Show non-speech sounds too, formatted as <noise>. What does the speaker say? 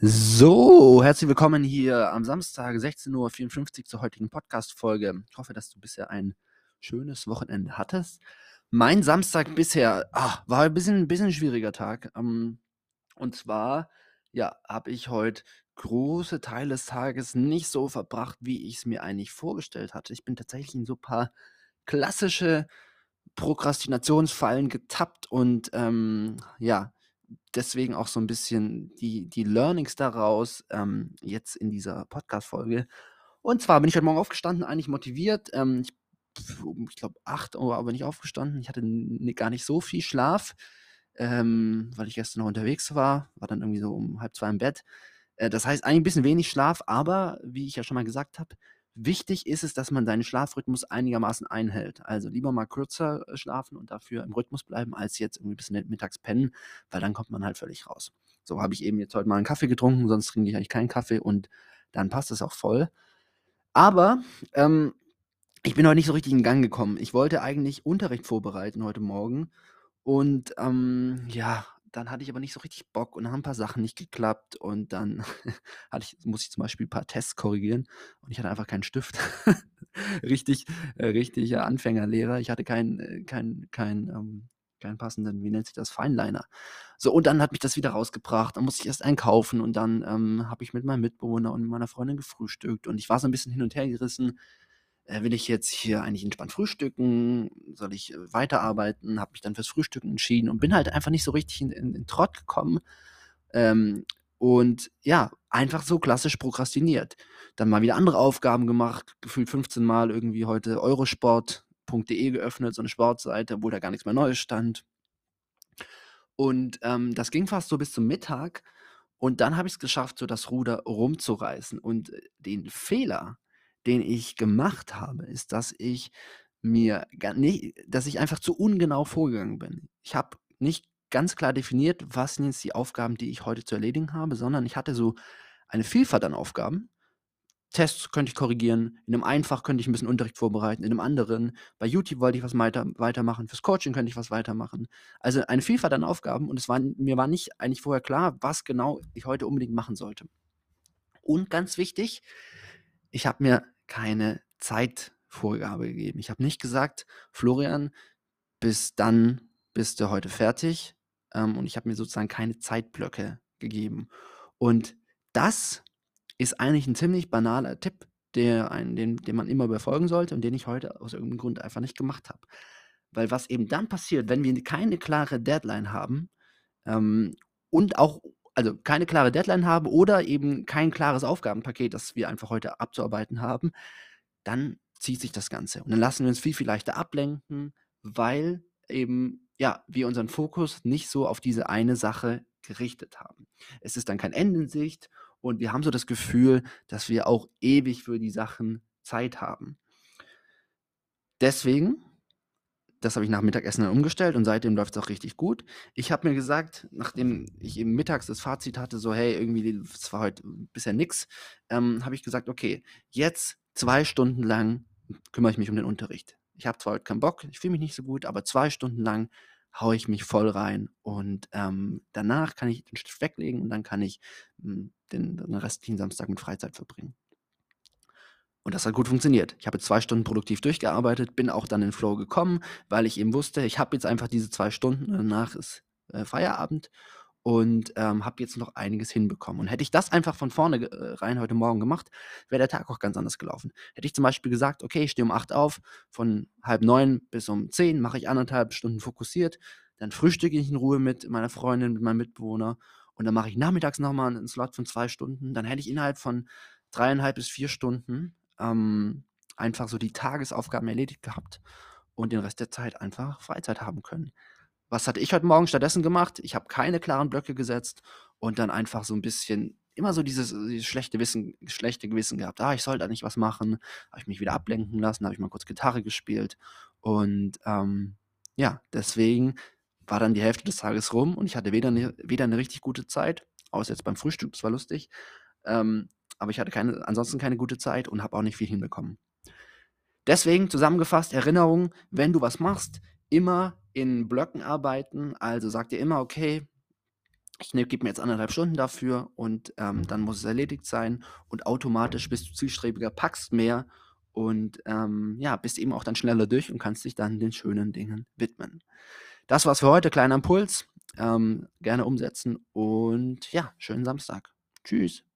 So, herzlich willkommen hier am Samstag, 16:54 Uhr zur heutigen Podcast-Folge. Ich hoffe, dass du bisher ein schönes Wochenende hattest. Mein Samstag bisher, ah, war ein bisschen 'n bisschen schwieriger Tag. Ähm, und zwar, ja, habe ich heute große Teile des Tages nicht so verbracht, wie ich's mir eigentlich vorgestellt hatte. Ich bin tatsächlich in so paar klassische Prokrastinationsfallen getappt und, ähm, ja, deswegen auch so 'n bisschen die die Learnings daraus, ähm, jetzt in dieser Podcast-Folge. Und zwar bin ich heute Morgen aufgestanden, eigentlich motiviert. Ähm, ich ich glaube 8:00 bin ich aufgestanden. Ich hatte gar nicht so viel Schlaf, ähm, weil ich gestern noch unterwegs war, war dann irgendwie so um 1:30 im Bett. Äh, das heißt, eigentlich 'n bisschen wenig Schlaf, aber wie ich ja schon mal gesagt habe, wichtig ist es, dass man seinen Schlafrhythmus einigermaßen einhält. Also, lieber mal kürzer, äh, schlafen und dafür im Rhythmus bleiben, als jetzt irgendwie bis mi mittags pennen, weil dann kommt man halt völlig raus. So, habe ich eben jetzt heute mal 'n Kaffee getrunken, sonst trinke ich eigentlich keinen Kaffee und dann passt es auch voll. Aber, ähm, ich bin heute nicht so richtig in Gang gekommen. Ich wollte eigentlich Unterricht vorbereiten heute Morgen und, ähm, ja, dann hatte ich aber nicht so richtig Bock und dann haben 'n paar Sachen nicht geklappt und dann <laughs> hatte ich musste ich zum Beispiel 'n paar Tests korrigieren und ich hatte einfach keinen Stift. <laughs> Richtig äh, richtiger Anfängerlehrer. Ich hatte keinen äh, keinen keinen, ähm keinen passenden, wie nennt sich das, Fineliner. So, und dann hat mich das wieder rausgebracht. Dann musste ich erst einen kaufen und dann, ähm, habe ich mit meinem Mitbewohner und meiner Freundin gefrühstückt und ich war so 'n bisschen hin und her gerissen. Äh, will ich jetzt hier eigentlich entspannt frühstücken? Soll ich, äh, weiterarbeiten? Habe mich dann fürs Frühstücken entschieden und bin halt einfach nicht so richtig in in in Trott gekommen, ähm, und ja, einfach so klassisch prokrastiniert. Dann mal wieder andere Aufgaben gemacht, gefühlt 15 Mal irgendwie heute Eurosport.de geöffnet, so 'ne Sportseite, obwohl da gar nix mehr Neues stand. Und, ähm, das ging fast so bis zum Mittag und dann habe ich's geschafft, so das Ruder rumzureißen. Und, äh, den Fehler, den ich gemacht habe, ist, dass ich mir gar ni dass ich einfach zu ungenau vorgegangen bin. Ich habe nicht ganz klar definiert, was sind jetzt die Aufgaben, die ich heute zu erledigen habe, sondern ich hatte so eine Vielfalt an Aufgaben. Tests könnte ich korrigieren, in 'nem einen Fach könnte ich 'n bisschen Unterricht vorbereiten, in 'nem anderen bei YouTube wollte ich was weiter weitermachen, fürs Coaching könnte ich was weitermachen. Also, eine Vielfalt an Aufgaben und es war mir war nicht eigentlich vorher klar, was genau ich heute unbedingt machen sollte. Und ganz wichtig, ich habe mir keine Zeitvorgabe gegeben. Ich habe nicht gesagt: „Florian, bis dann bist du heute fertig.“ Ähm, und ich habe mir sozusagen keine Zeitblöcke gegeben. Und das ist eigentlich 'n ziemlich banaler Tipp, der einen den den man immer befolgen sollte und den ich heute aus irgendeinem Grund einfach nicht gemacht habe. Weil was eben dann passiert, wenn wir keine klare Deadline haben, ähm, und auch also, keine klare Deadline haben oder eben kein klares Aufgabenpaket, das wir einfach heute abzuarbeiten haben, dann zieht sich das Ganze. Und dann lassen wir uns viel, viel leichter ablenken, weil eben, ja, wir unseren Fokus nicht so auf diese eine Sache gerichtet haben. Es ist dann kein Ende in Sicht und wir haben so das Gefühl, dass wir auch ewig für die Sachen Zeit haben. Deswegen das habe ich nach Mittagessen dann umgestellt und seitdem läuft's auch richtig gut. Ich habe mir gesagt, nachdem ich eben mittags das Fazit hatte, so: „Hey, irgendwie, das war heute bisher nix“, ähm, habe ich gesagt: „Okay, jetzt 2 Stunden lang kümmere ich mich um den Unterricht. Ich habe zwar heute keinen Bock, ich fühle mich nicht so gut, aber 2 Stunden lang haue ich mich voll rein und, ähm, danach kann ich den Stift weglegen und dann kann ich, hm, den den restlichen Samstag mit Freizeit verbringen.“ Und das hat gut funktioniert. Ich habe 2 Stunden produktiv durchgearbeitet, bin auch dann in Flow gekommen, weil ich eben wusste, ich habe jetzt einfach diese 2 Stunden, danach ist, äh, Feierabend und, ähm, habe jetzt noch einiges hinbekommen. Und hätte ich das einfach von vorne äh, rein heute Morgen gemacht, wäre der Tag auch ganz anders gelaufen. Hätte ich zum Beispiel gesagt: „Okay, ich stehe um 8 auf, von 8:30 bis um 10 mache ich 1 1/2 Stunden fokussiert, dann frühstücke ich in Ruhe mit meiner Freundin, mit meinem Mitbewohner und dann mache ich nachmittags noch mal 'nen Slot von 2 Stunden.“ Dann hätte ich innerhalb von 3 1/2 bis 4 Stunden, ähm, einfach so die Tagesaufgaben erledigt gehabt und den Rest der Zeit einfach Freizeit haben können. Was hatte ich heute Morgen stattdessen gemacht? Ich habe keine klaren Blöcke gesetzt und dann einfach so 'n bisschen immer so dieses dieses schlechte Wissen schlechte Gewissen gehabt: „Ah, ich sollte eigentlich was machen.“ Habe ich mich wieder ablenken lassen, habe ich mal kurz Gitarre gespielt und, ähm, ja, deswegen war dann die Hälfte des Tages rum und ich hatte weder 'ne weder 'ne richtig gute Zeit, außer jetzt beim Frühstück, das war lustig, ähm, aber ich hatte keine ansonsten keine gute Zeit und habe auch nicht viel hinbekommen. Deswegen zusammengefasst, Erinnerung, wenn du was machst, immer in Blöcken arbeiten. Also, sag dir immer: „Okay, ich ne, gebe mir jetzt anderthalb Stunden dafür und ähm, dann muss es erledigt sein und automatisch bist du zielstrebiger, packst mehr und ähm, ja, bist eben auch dann schneller durch und kannst dich dann den schönen Dingen widmen. Das war's für heute, kleiner Impuls. Ähm, gerne umsetzen und ja, schönen Samstag. Tschüss.